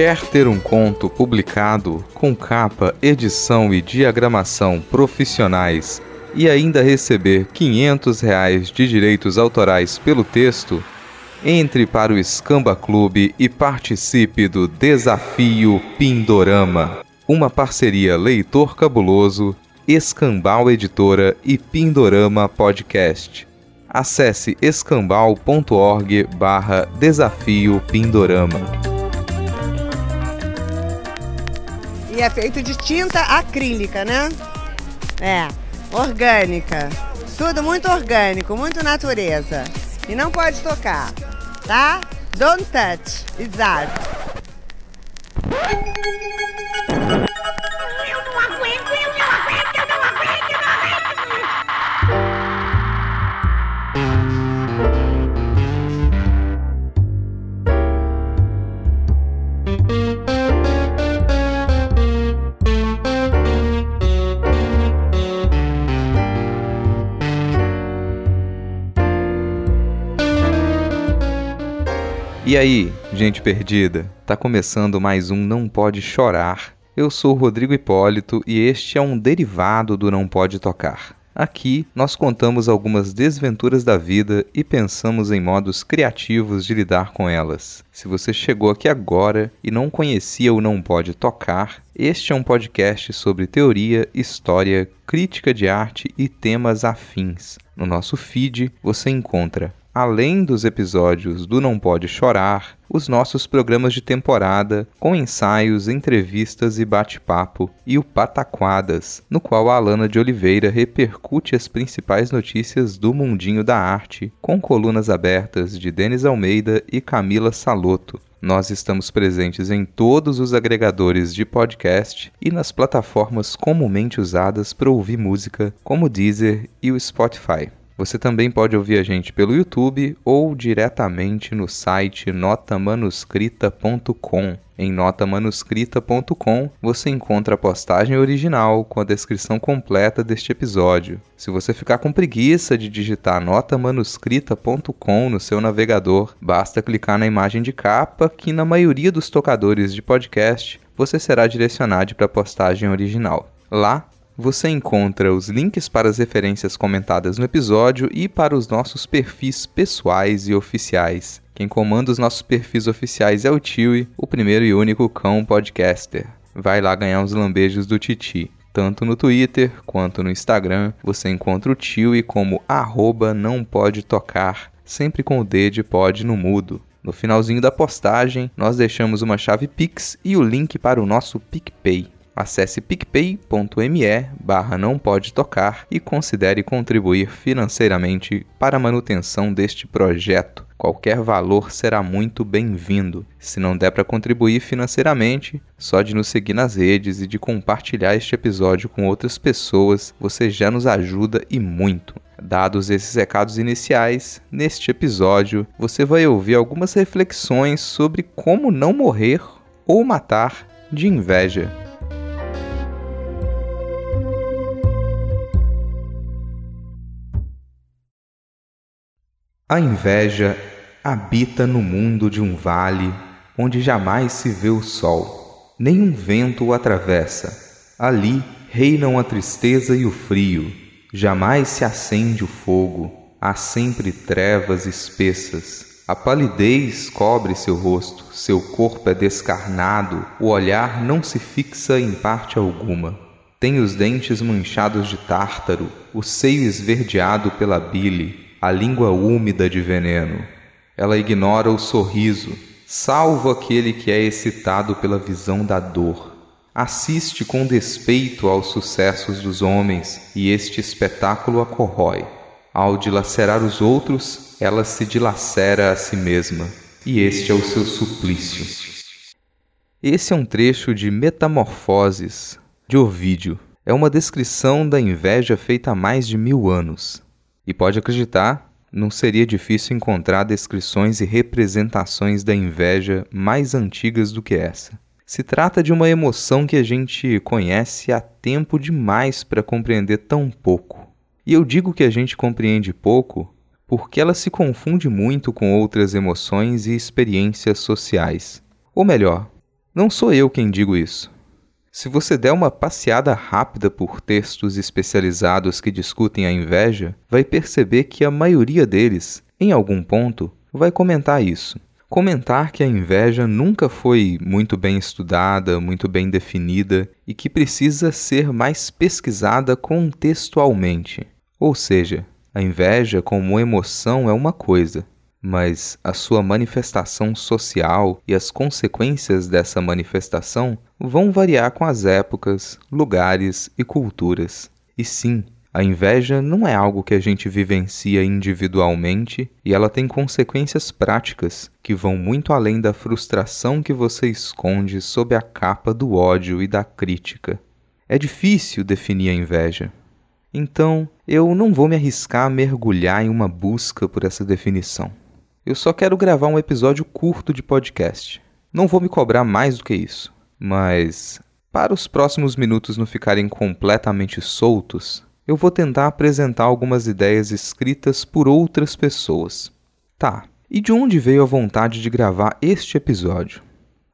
Quer ter um conto publicado com capa, edição e diagramação profissionais e ainda receber 500 reais de direitos autorais pelo texto? Entre para o Escamba Clube e participe do Desafio Pindorama, uma parceria Leitor Cabuloso, Escambau Editora e Pindorama Podcast. Acesse escambau.org barra Desafio Pindorama. É feito de tinta acrílica, né? É, orgânica. Tudo muito orgânico, muito natureza. E não pode tocar tá? Don't touch, it's art. E aí, gente perdida? Tá começando mais um Não Pode Chorar. Eu sou Rodrigo Hipólito e este é um derivado do Não Pode Tocar. Aqui nós contamos algumas desventuras da vida e pensamos em modos criativos de lidar com elas. Se você chegou aqui agora e não conhecia o Não Pode Tocar, este é um podcast sobre teoria, história, crítica de arte e temas afins. No nosso feed você encontra além dos episódios do Não Pode Chorar, os nossos programas de temporada, com ensaios, entrevistas e bate-papo, e o Pataquadas, no qual a Alana de Oliveira repercute as principais notícias do mundinho da arte, com colunas abertas de Denis Almeida e Camila Saloto. Nós estamos presentes em todos os agregadores de podcast e nas plataformas comumente usadas para ouvir música, como o Deezer e o Spotify. Você também pode ouvir a gente pelo YouTube ou diretamente no site notamanuscrita.com. Em notamanuscrita.com você encontra a postagem original com a descrição completa deste episódio. Se você ficar com preguiça de digitar notamanuscrita.com no seu navegador, basta clicar na imagem de capa que na maioria dos tocadores de podcast você será direcionado para a postagem original. Lá você encontra os links para as referências comentadas no episódio e para os nossos perfis pessoais e oficiais. Quem comanda os nossos perfis oficiais é o Tiwi, o primeiro e único cão podcaster. Vai lá ganhar uns lambejos do Titi. Tanto no Twitter quanto no Instagram, você encontra o Tiwi como arroba não pode tocar, sempre com o D de pode no mudo. No finalzinho da postagem, nós deixamos uma chave Pix e o link para o nosso PicPay. Acesse picpay.me barra não pode tocar e considere contribuir financeiramente para a manutenção deste projeto. Qualquer valor será muito bem-vindo. Se não der para contribuir financeiramente, só de nos seguir nas redes e de compartilhar este episódio com outras pessoas, você já nos ajuda e muito. Dados esses recados iniciais, neste episódio você vai ouvir algumas reflexões sobre como não morrer ou matar de inveja. A inveja habita no mundo de um vale onde jamais se vê o sol, nenhum vento o atravessa. Ali reinam a tristeza e o frio, jamais se acende o fogo, há sempre trevas espessas. A palidez cobre seu rosto, seu corpo é descarnado, o olhar não se fixa em parte alguma. Tem os dentes manchados de tártaro, o seio esverdeado pela bile, a língua úmida de veneno. Ela ignora o sorriso, salvo aquele que é excitado pela visão da dor. Assiste com despeito aos sucessos dos homens e este espetáculo a corrói. Ao dilacerar os outros, ela se dilacera a si mesma, e este é o seu suplício. Esse é um trecho de Metamorfoses, de Ovídio. É uma descrição da inveja feita há mais de mil anos. E pode acreditar, não seria difícil encontrar descrições e representações da inveja mais antigas do que essa. Se trata de uma emoção que a gente conhece há tempo demais para compreender tão pouco. E eu digo que a gente compreende pouco porque ela se confunde muito com outras emoções e experiências sociais. Ou melhor, Não sou eu quem digo isso. Se você der uma passeada rápida por textos especializados que discutem a inveja, vai perceber que a maioria deles, em algum ponto, vai comentar isso. Comentar que a inveja nunca foi muito bem estudada, muito bem definida e que precisa ser mais pesquisada contextualmente. Ou seja, a inveja como emoção é uma coisa, mas a sua manifestação social e as consequências dessa manifestação vão variar com as épocas, lugares e culturas. E sim, a inveja não é algo que a gente vivencia individualmente e ela tem consequências práticas que vão muito além da frustração que você esconde sob a capa do ódio e da crítica. É difícil definir a inveja. Então, eu não vou me arriscar a mergulhar em uma busca por essa definição. Eu só quero gravar um episódio curto de podcast. Não vou me cobrar mais do que isso. Mas, para os próximos minutos não ficarem completamente soltos, eu vou tentar apresentar algumas ideias escritas por outras pessoas. Tá, e de onde veio a vontade de gravar este episódio?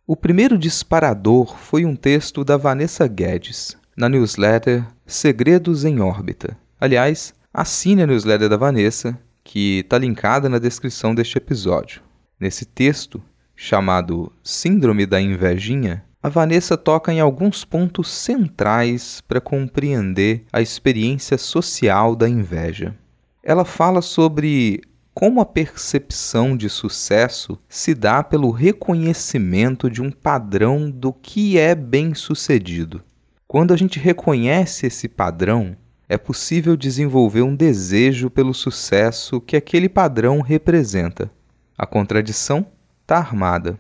O primeiro disparador foi um texto da Vanessa Guedes, na newsletter Segredos em Órbita. Aliás, assine a newsletter da Vanessa, que está linkada na descrição deste episódio. Nesse texto, chamado Síndrome da Invejinha, a Vanessa toca em alguns pontos centrais para compreender a experiência social da inveja. Ela fala sobre como a percepção de sucesso se dá pelo reconhecimento de um padrão do que é bem-sucedido. Quando a gente reconhece esse padrão, é possível desenvolver um desejo pelo sucesso que aquele padrão representa. A contradição está armada.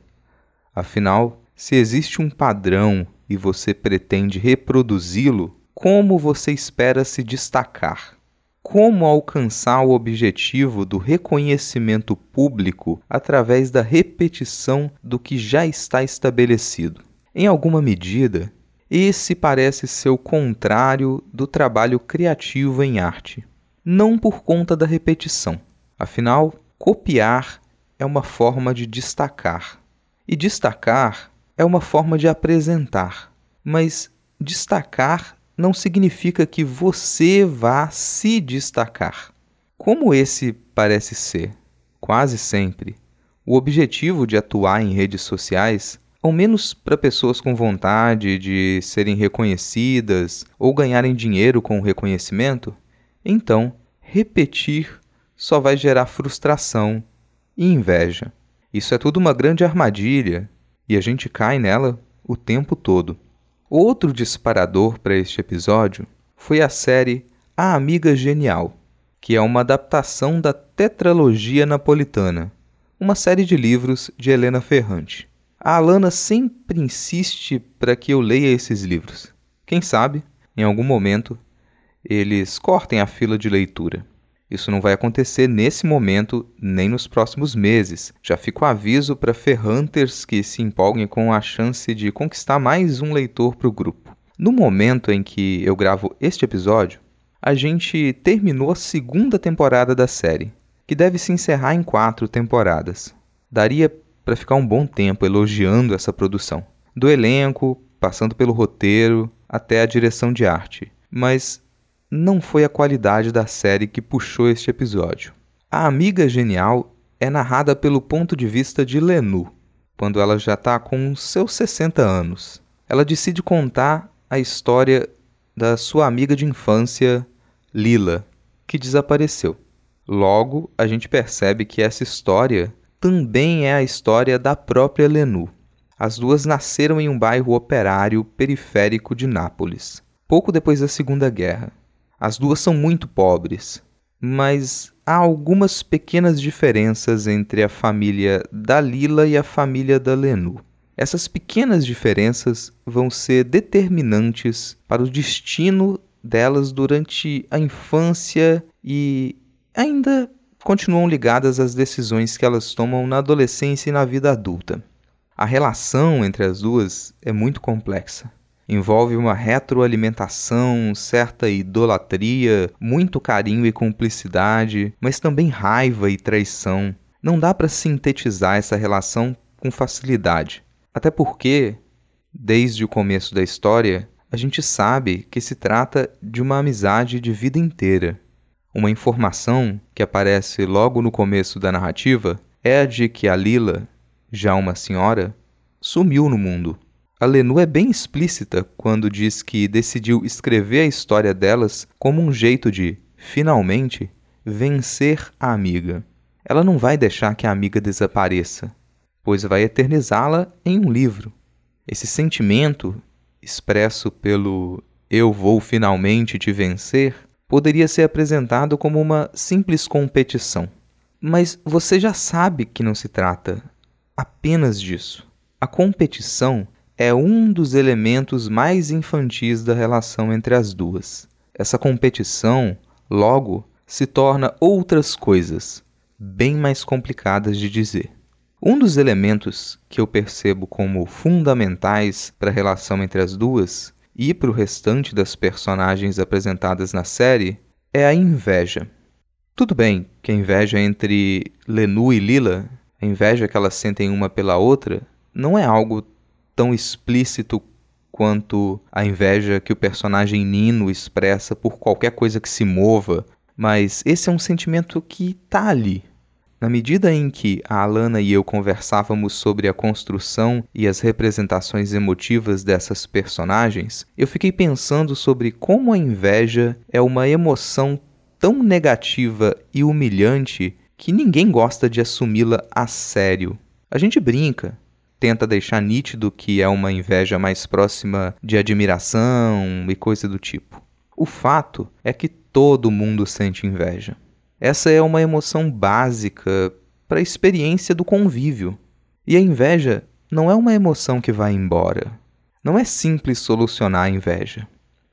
Afinal, se existe um padrão e você pretende reproduzi-lo, como você espera se destacar? Como alcançar o objetivo do reconhecimento público através da repetição do que já está estabelecido? Em alguma medida, esse parece ser o contrário do trabalho criativo em arte. Não por conta da repetição. Afinal, copiar é uma forma de destacar. E destacar é uma forma de apresentar. Mas destacar não significa que você vá se destacar. Como esse parece ser, quase sempre, o objetivo de atuar em redes sociais ao menos para pessoas com vontade de serem reconhecidas ou ganharem dinheiro com o reconhecimento, então repetir só vai gerar frustração e inveja. Isso é tudo uma grande armadilha e a gente cai nela o tempo todo. Outro disparador para este episódio foi a série A Amiga Genial, que é uma adaptação da Tetralogia Napolitana, uma série de livros de Helena Ferrante. A Alana sempre insiste para que eu leia esses livros. Quem sabe, em algum momento, eles cortem a fila de leitura. Isso não vai acontecer nesse momento nem nos próximos meses. Já fica o aviso para ferranters que se empolguem com a chance de conquistar mais um leitor para o grupo. No momento em que eu gravo este episódio, a gente terminou a segunda temporada da série, que deve se encerrar em quatro temporadas. Daria para ficar um bom tempo elogiando essa produção, do elenco, passando pelo roteiro até a direção de arte. Mas não foi a qualidade da série que puxou este episódio. A Amiga Genial é narrada pelo ponto de vista de Lenu, quando ela já está com seus 60 anos. Ela decide contar a história da sua amiga de infância, Lila, que desapareceu. Logo, a gente percebe que essa história também é a história da própria Lenu. As duas nasceram em um bairro operário periférico de Nápoles, pouco depois da Segunda Guerra. As duas são muito pobres, mas há algumas pequenas diferenças entre a família da Lila e a família da Lenu. Essas pequenas diferenças vão ser determinantes para o destino delas durante a infância e ainda continuam ligadas às decisões que elas tomam na adolescência e na vida adulta. A relação entre as duas é muito complexa. Envolve uma retroalimentação, certa idolatria, muito carinho e cumplicidade, mas também raiva e traição. Não dá para sintetizar essa relação com facilidade. Até porque Desde o começo da história, a gente sabe que se trata de uma amizade de vida inteira. Uma informação que aparece logo no começo da narrativa é a de que a Lila, já uma senhora, sumiu no mundo. A Lenu é bem explícita quando diz que decidiu escrever a história delas como um jeito de, finalmente, vencer a amiga. Ela não vai deixar que a amiga desapareça, pois vai eternizá-la em um livro. Esse sentimento, expresso pelo eu vou finalmente te vencer, poderia ser apresentado como uma simples competição. Mas você já sabe que não se trata apenas disso. A competição é um dos elementos mais infantis da relação entre as duas. Essa competição, logo, se torna outras coisas, bem mais complicadas de dizer. Um dos elementos que eu percebo como fundamentais para a relação entre as duas e para o restante das personagens apresentadas na série é a inveja. Tudo bem que a inveja entre Lenu e Lila, a inveja que elas sentem uma pela outra, não é algo tão explícito quanto a inveja que o personagem Nino expressa por qualquer coisa que se mova, mas esse é um sentimento que está ali, na medida em que a Alana e eu conversávamos sobre a construção e as representações emotivas dessas personagens, eu fiquei pensando sobre como a inveja é uma emoção tão negativa e humilhante que ninguém gosta de assumi-la a sério. A gente brinca, tenta deixar nítido que é uma inveja mais próxima de admiração e coisa do tipo. O fato é que todo mundo sente inveja. Essa é uma emoção básica para a experiência do convívio. E a inveja não é uma emoção que vai embora. Não é simples solucionar a inveja.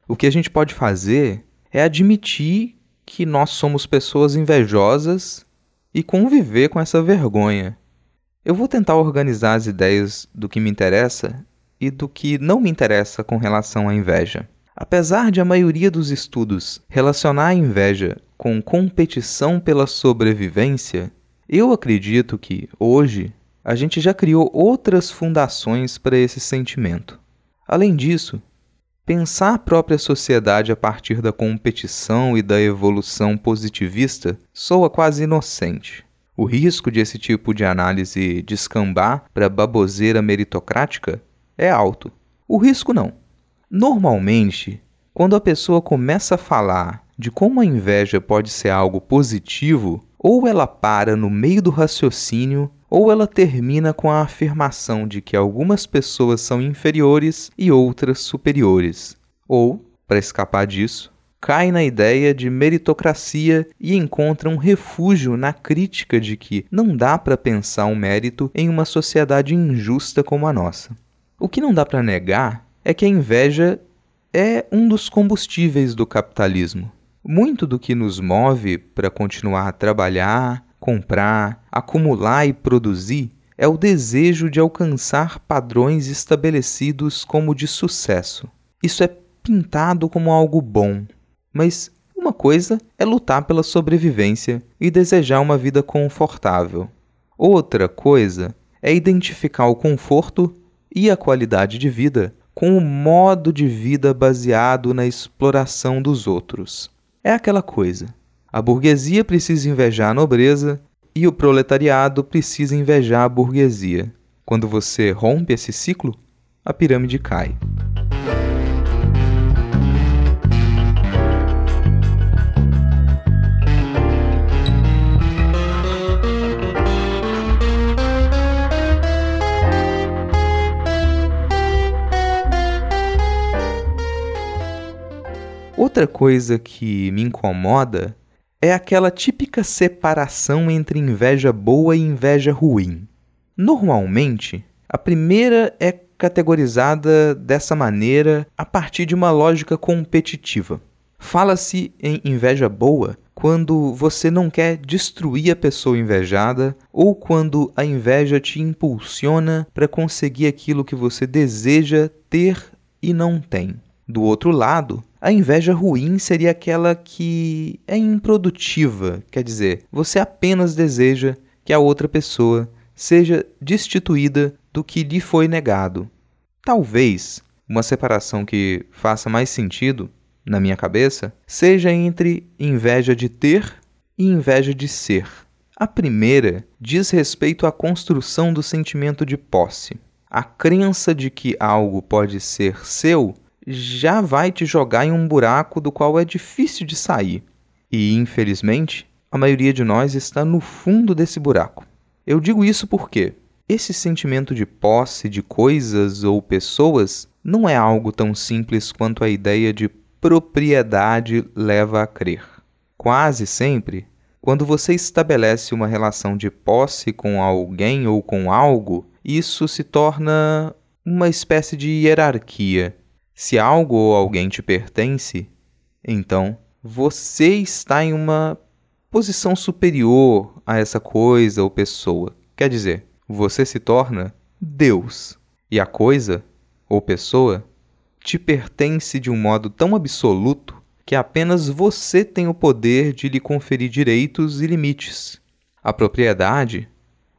O que a gente pode fazer é admitir que nós somos pessoas invejosas e conviver com essa vergonha. Eu vou tentar organizar as ideias do que me interessa e do que não me interessa com relação à inveja. Apesar de a maioria dos estudos relacionar a inveja com competição pela sobrevivência, eu acredito que, hoje, a gente já criou outras fundações para esse sentimento. Além disso, pensar a própria sociedade a partir da competição e da evolução positivista soa quase inocente. O risco de esse tipo de análise descambar para baboseira meritocrática é alto. O risco não. Normalmente, quando a pessoa começa a falar de como a inveja pode ser algo positivo, ou ela para no meio do raciocínio, ou ela termina com a afirmação de que algumas pessoas são inferiores e outras superiores. Ou, para escapar disso, cai na ideia de meritocracia e encontra um refúgio na crítica de que não dá para pensar um mérito em uma sociedade injusta como a nossa. O que não dá para negar é que a inveja é um dos combustíveis do capitalismo. Muito do que nos move para continuar a trabalhar, comprar, acumular e produzir é o desejo de alcançar padrões estabelecidos como de sucesso. Isso é pintado como algo bom, mas uma coisa é lutar pela sobrevivência e desejar uma vida confortável. Outra coisa é identificar o conforto e a qualidade de vida com o modo de vida baseado na exploração dos outros. É aquela coisa. A burguesia precisa invejar a nobreza e o proletariado precisa invejar a burguesia. Quando você rompe esse ciclo, a pirâmide cai. Outra coisa que me incomoda é aquela típica separação entre inveja boa e inveja ruim. Normalmente, a primeira é categorizada dessa maneira a partir de uma lógica competitiva. Fala-se em inveja boa quando você não quer destruir a pessoa invejada ou quando a inveja te impulsiona para conseguir aquilo que você deseja ter e não tem. Do outro lado, a inveja ruim seria aquela que é improdutiva, quer dizer, você apenas deseja que a outra pessoa seja destituída do que lhe foi negado. Talvez uma separação que faça mais sentido, na minha cabeça, seja entre inveja de ter e inveja de ser. A primeira diz respeito à construção do sentimento de posse. A crença de que algo pode ser seu já vai te jogar em um buraco do qual é difícil de sair. E, infelizmente, a maioria de nós está no fundo desse buraco. Eu digo isso porque esse sentimento de posse de coisas ou pessoas não é algo tão simples quanto a ideia de propriedade leva a crer. Quase sempre, quando você estabelece uma relação de posse com alguém ou com algo, isso se torna uma espécie de hierarquia. Se algo ou alguém te pertence, então você está em uma posição superior a essa coisa ou pessoa. Quer dizer, você se torna Deus e a coisa ou pessoa te pertence de um modo tão absoluto que apenas você tem o poder de lhe conferir direitos e limites. A propriedade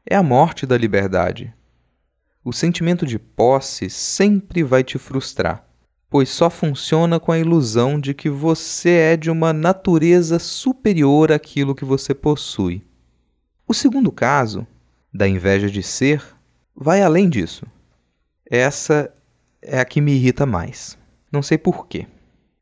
é a morte da liberdade. O sentimento de posse sempre vai te frustrar, pois só funciona com a ilusão de que você é de uma natureza superior àquilo que você possui. O segundo caso, da inveja de ser, vai além disso. Essa é a que me irrita mais. Não sei porquê.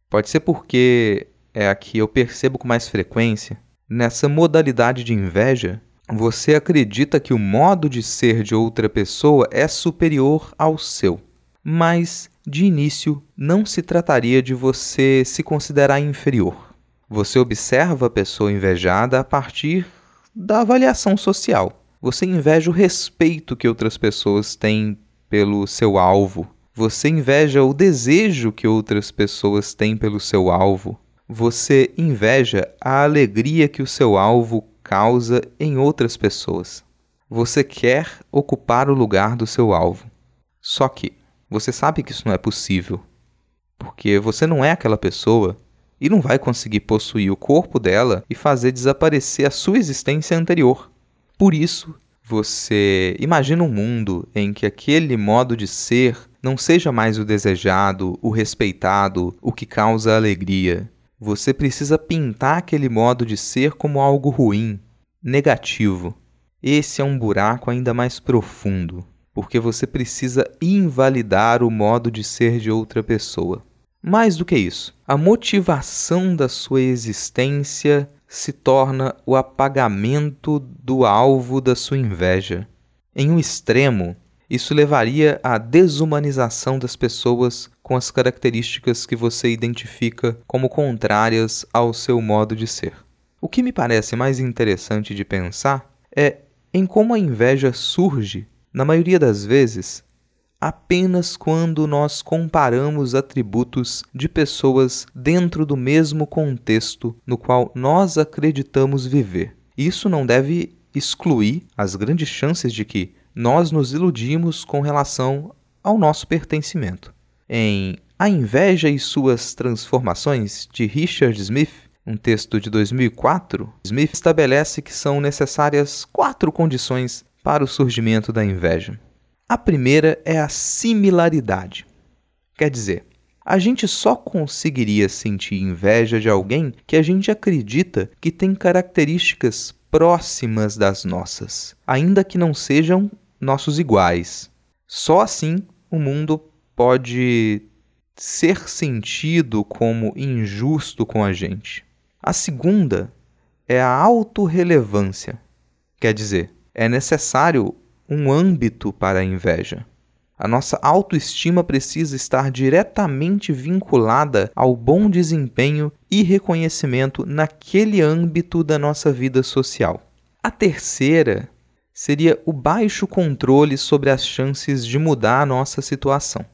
Pode ser porque é a que eu percebo com mais frequência. Nessa modalidade de inveja, você acredita que o modo de ser de outra pessoa é superior ao seu. Mas, de início, não se trataria de você se considerar inferior. Você observa a pessoa invejada a partir da avaliação social. Você inveja o respeito que outras pessoas têm pelo seu alvo. Você inveja o desejo que outras pessoas têm pelo seu alvo. Você inveja a alegria que o seu alvo causa em outras pessoas. Você quer ocupar o lugar do seu alvo. Só que você sabe que isso não é possível, porque você não é aquela pessoa e não vai conseguir possuir o corpo dela e fazer desaparecer a sua existência anterior. Por isso, você imagina um mundo em que aquele modo de ser não seja mais o desejado, o respeitado, o que causa alegria, você precisa pintar aquele modo de ser como algo ruim, negativo. Esse é um buraco ainda mais profundo, porque você precisa invalidar o modo de ser de outra pessoa. Mais do que isso, a motivação da sua existência se torna o apagamento do alvo da sua inveja. Em um extremo, isso levaria à desumanização das pessoas com as características que você identifica como contrárias ao seu modo de ser. O que me parece mais interessante de pensar é em como a inveja surge, na maioria das vezes, apenas quando nós comparamos atributos de pessoas dentro do mesmo contexto no qual nós acreditamos viver. Isso não deve excluir as grandes chances de que nós nos iludimos com relação ao nosso pertencimento. Em A Inveja e Suas Transformações, de Richard Smith, um texto de 2004, Smith estabelece que são necessárias quatro condições para o surgimento da inveja. A primeira é a similaridade. Quer dizer, a gente só conseguiria sentir inveja de alguém que a gente acredita que tem características próximas das nossas, ainda que não sejam nossos iguais. Só assim o mundo pode ser sentido como injusto com a gente. A segunda é a autorrelevância. Quer dizer, é necessário um âmbito para a inveja. A nossa autoestima precisa estar diretamente vinculada ao bom desempenho e reconhecimento naquele âmbito da nossa vida social. A terceira seria o baixo controle sobre as chances de mudar a nossa situação.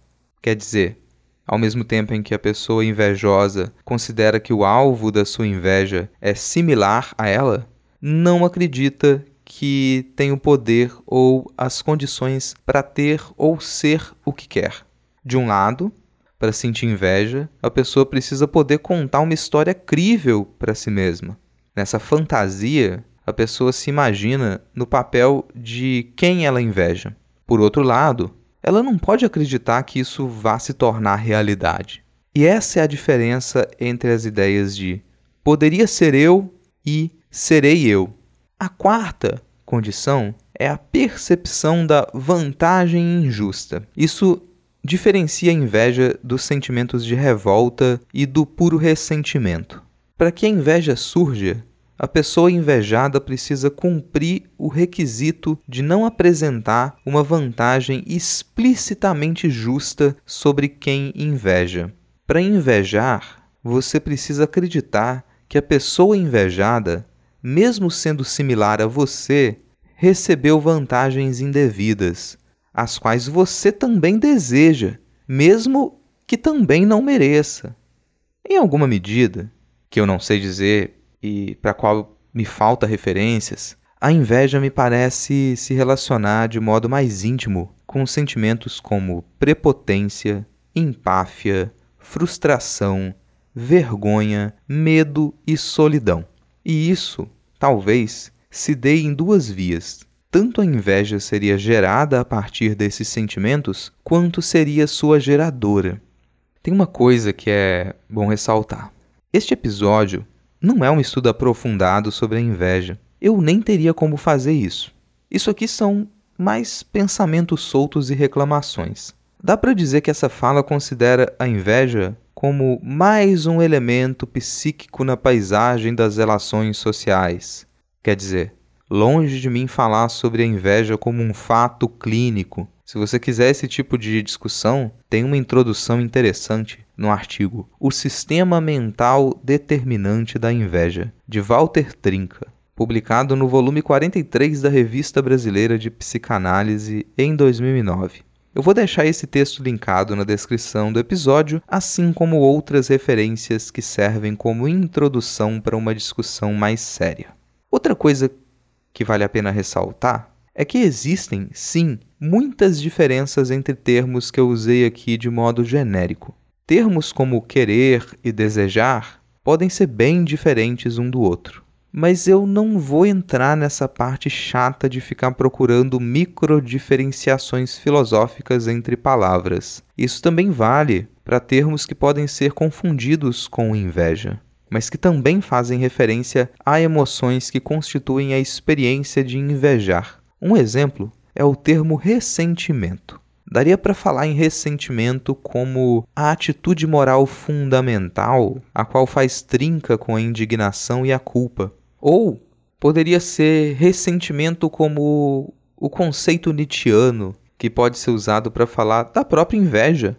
Quer dizer, ao mesmo tempo em que a pessoa invejosa considera que o alvo da sua inveja é similar a ela, não acredita que tem o poder ou as condições para ter ou ser o que quer. De um lado, para sentir inveja, a pessoa precisa poder contar uma história crível para si mesma. Nessa fantasia, a pessoa se imagina no papel de quem ela inveja. Por outro lado, ela não pode acreditar que isso vá se tornar realidade. E essa é a diferença entre as ideias de poderia ser eu e serei eu. A quarta condição é a percepção da vantagem injusta. Isso diferencia a inveja dos sentimentos de revolta e do puro ressentimento. Para que a inveja surja, a pessoa invejada precisa cumprir o requisito de não apresentar uma vantagem explicitamente justa sobre quem inveja. Para invejar, você precisa acreditar que a pessoa invejada, mesmo sendo similar a você, recebeu vantagens indevidas, as quais você também deseja, mesmo que também não mereça. Em alguma medida, que eu não sei dizer e para qual me falta referências, a inveja me parece se relacionar de modo mais íntimo com sentimentos como prepotência, empáfia, frustração, vergonha, medo e solidão. E isso, talvez, se dê em duas vias. Tanto a inveja seria gerada a partir desses sentimentos, quanto seria sua geradora. Tem uma coisa que é bom ressaltar. Este episódio não é um estudo aprofundado sobre a inveja. Eu nem teria como fazer isso. Isso aqui são mais pensamentos soltos e reclamações. Dá para dizer que essa fala considera a inveja como mais um elemento psíquico na paisagem das relações sociais. Quer dizer, longe de mim falar sobre a inveja como um fato clínico. Se você quiser esse tipo de discussão, tem uma introdução interessante no artigo O Sistema Mental Determinante da Inveja, de Walter Trinca, publicado no volume 43 da Revista Brasileira de Psicanálise em 2009. Eu vou deixar esse texto linkado na descrição do episódio, assim como outras referências que servem como introdução para uma discussão mais séria. Outra coisa que vale a pena ressaltar é que existem, sim, muitas diferenças entre termos que eu usei aqui de modo genérico. Termos como querer e desejar podem ser bem diferentes um do outro. Mas eu não vou entrar nessa parte chata de ficar procurando microdiferenciações filosóficas entre palavras. Isso também vale para termos que podem ser confundidos com inveja mas que também fazem referência a emoções que constituem a experiência de invejar. Um exemplo é o termo ressentimento. Daria para falar em ressentimento como a atitude moral fundamental, a qual faz trinca com a indignação e a culpa. Ou poderia ser ressentimento como o conceito nietzschiano, que pode ser usado para falar da própria inveja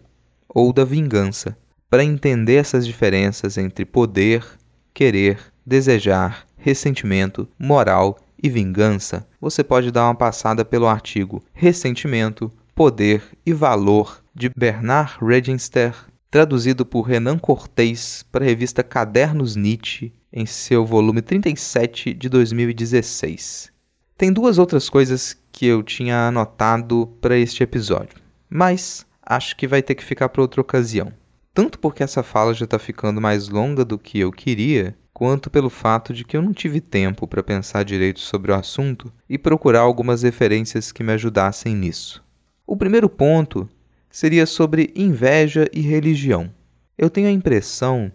ou da vingança. Para entender essas diferenças entre poder, querer, desejar, ressentimento, moral e vingança, você pode dar uma passada pelo artigo Ressentimento, Poder e Valor de Bernard Regenster, traduzido por Renan Cortez para a revista Cadernos Nietzsche, em seu volume 37 de 2016. Tem duas outras coisas que eu tinha anotado para este episódio, mas acho que vai ter que ficar para outra ocasião tanto porque essa fala já está ficando mais longa do que eu queria, quanto pelo fato de que eu não tive tempo para pensar direito sobre o assunto e procurar algumas referências que me ajudassem nisso. O primeiro ponto seria sobre inveja e religião. Eu tenho a impressão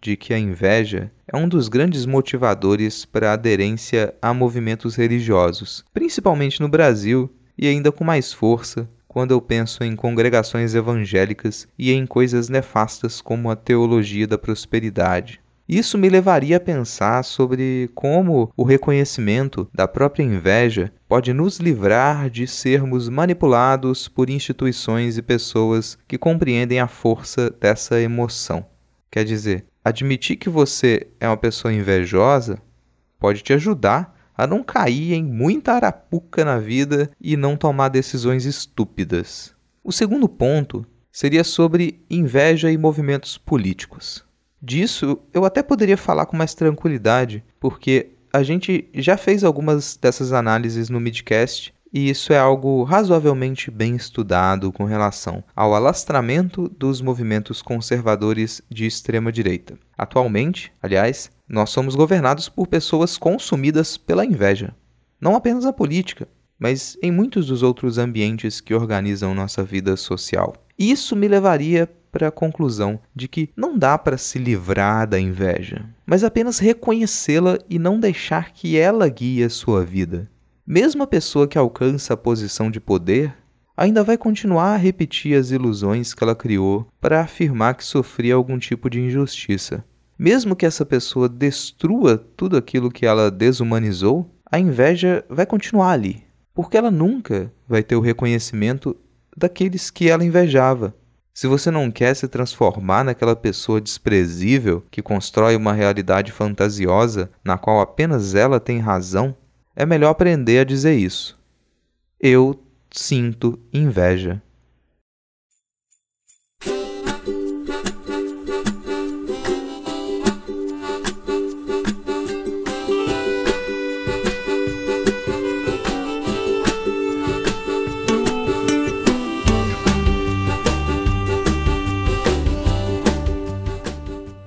de que a inveja é um dos grandes motivadores para a aderência a movimentos religiosos, principalmente no Brasil e ainda com mais força quando eu penso em congregações evangélicas e em coisas nefastas como a teologia da prosperidade. Isso me levaria a pensar sobre como o reconhecimento da própria inveja pode nos livrar de sermos manipulados por instituições e pessoas que compreendem a força dessa emoção. Quer dizer, admitir que você é uma pessoa invejosa pode te ajudar a não cair em muita arapuca na vida e não tomar decisões estúpidas. O segundo ponto seria sobre inveja e movimentos políticos. Disso eu até poderia falar com mais tranquilidade, porque a gente já fez algumas dessas análises no Midcast e isso é algo razoavelmente bem estudado com relação ao alastramento dos movimentos conservadores de extrema direita. Atualmente, aliás, nós somos governados por pessoas consumidas pela inveja. Não apenas a política, mas em muitos dos outros ambientes que organizam nossa vida social. Isso me levaria para a conclusão de que não dá para se livrar da inveja, mas apenas reconhecê-la e não deixar que ela guie a sua vida. Mesmo a pessoa que alcança a posição de poder ainda vai continuar a repetir as ilusões que ela criou para afirmar que sofria algum tipo de injustiça. Mesmo que essa pessoa destrua tudo aquilo que ela desumanizou, a inveja vai continuar ali, porque ela nunca vai ter o reconhecimento daqueles que ela invejava. Se você não quer se transformar naquela pessoa desprezível que constrói uma realidade fantasiosa na qual apenas ela tem razão, é melhor aprender a dizer isso. Eu sinto inveja.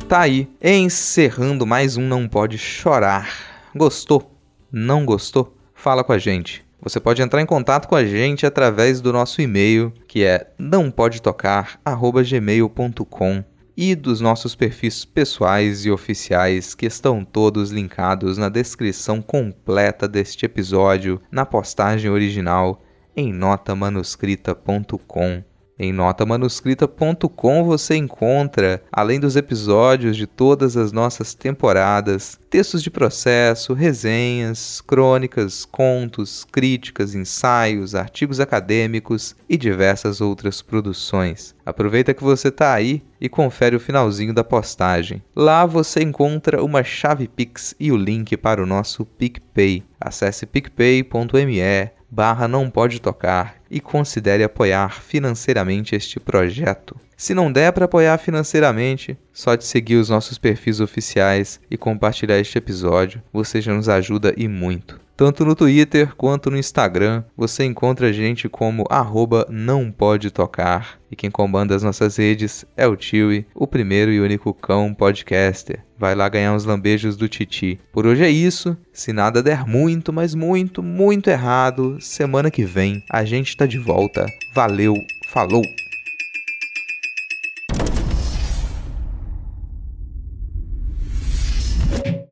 tá aí, encerrando mais um Não Pode Chorar. Gostou? Não gostou? Fala com a gente. Você pode entrar em contato com a gente através do nosso e-mail, que é nãopodetocar@gmail.com e dos nossos perfis pessoais e oficiais que estão todos linkados na descrição completa deste episódio, na postagem original em notamanuscrita.com. Em notamanuscrita.com você encontra, além dos episódios de todas as nossas temporadas, textos de processo, resenhas, crônicas, contos, críticas, ensaios, artigos acadêmicos e diversas outras produções. Aproveita que você está aí e confere o finalzinho da postagem. Lá você encontra uma chave Pix e o link para o nosso PicPay. Acesse picpay.me barra não pode tocar e considere apoiar financeiramente este projeto. Se não der para apoiar financeiramente, só de seguir os nossos perfis oficiais e compartilhar este episódio, você já nos ajuda e muito. Tanto no Twitter quanto no Instagram, você encontra a gente como arroba não pode tocar. E quem comanda as nossas redes é o Tiwi, o primeiro e único cão podcaster. Vai lá ganhar uns lambejos do Titi. Por hoje é isso. Se nada der muito, mas muito, muito errado, semana que vem a gente tá de volta. Valeu, falou!